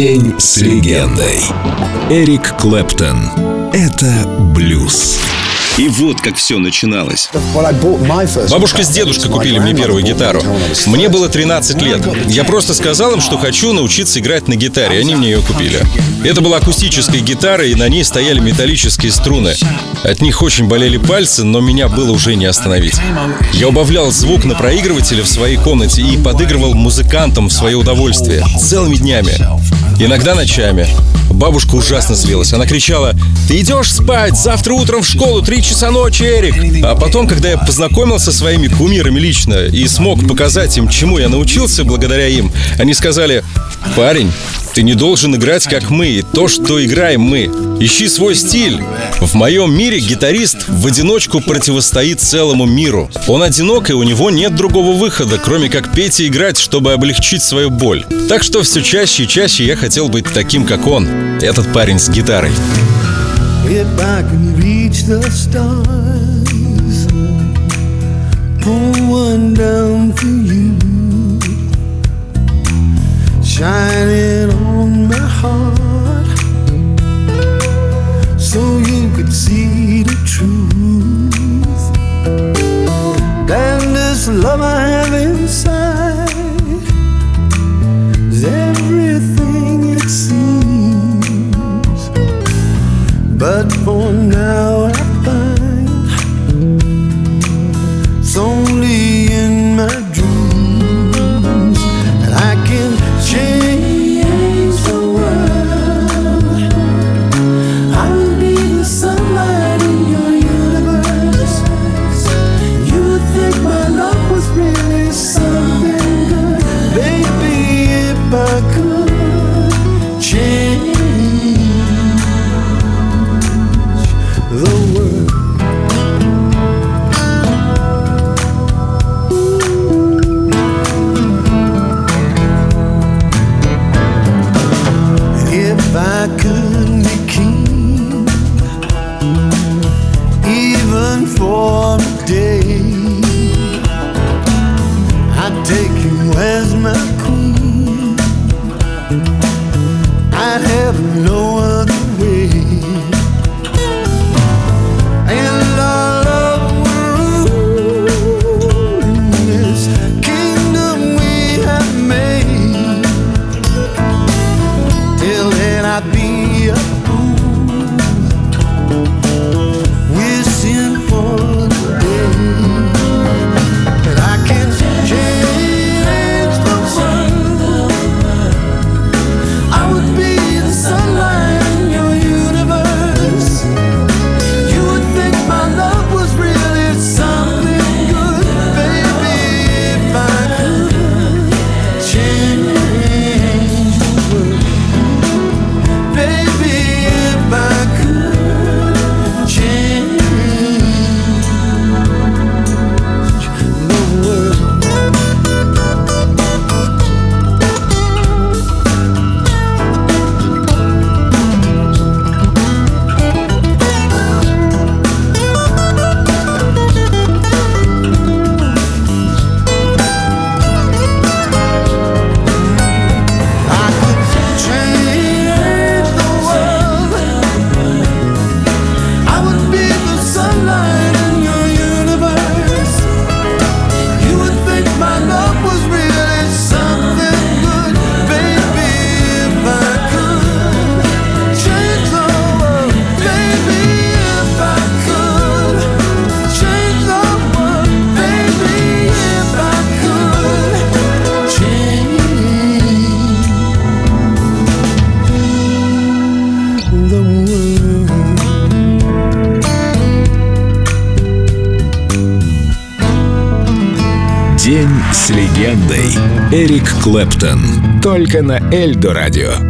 День с легендой. Эрик Клэптон. Это блюз. И вот как все начиналось. Бабушка с дедушкой купили мне первую гитару. Мне было 13 лет. Я просто сказал им, что хочу научиться играть на гитаре. Они мне ее купили. Это была акустическая гитара, и на ней стояли металлические струны. От них очень болели пальцы, но меня было уже не остановить. Я убавлял звук на проигрывателе в своей комнате и подыгрывал музыкантам в свое удовольствие целыми днями. Иногда ночами. Бабушка ужасно злилась. Она кричала, «Ты идешь спать! Завтра утром в школу, три часа ночи, Эрик!» А потом, когда я познакомился со своими кумирами лично и смог показать им, чему я научился благодаря им, они сказали, «Парень, ты не должен играть как мы, то, что играем мы. Ищи свой стиль. В моем мире гитарист в одиночку противостоит целому миру. Он одинок, и у него нет другого выхода, кроме как петь и играть, чтобы облегчить свою боль. Так что все чаще и чаще я хотел быть таким, как он. Этот парень с гитарой. If I can reach the stars, pull one down for you, shining on my heart, so you could see the truth. And this love I have inside is everything it seems, but for now take you as my День с легендой. Эрик Клэптон. Только на Эльдо радио.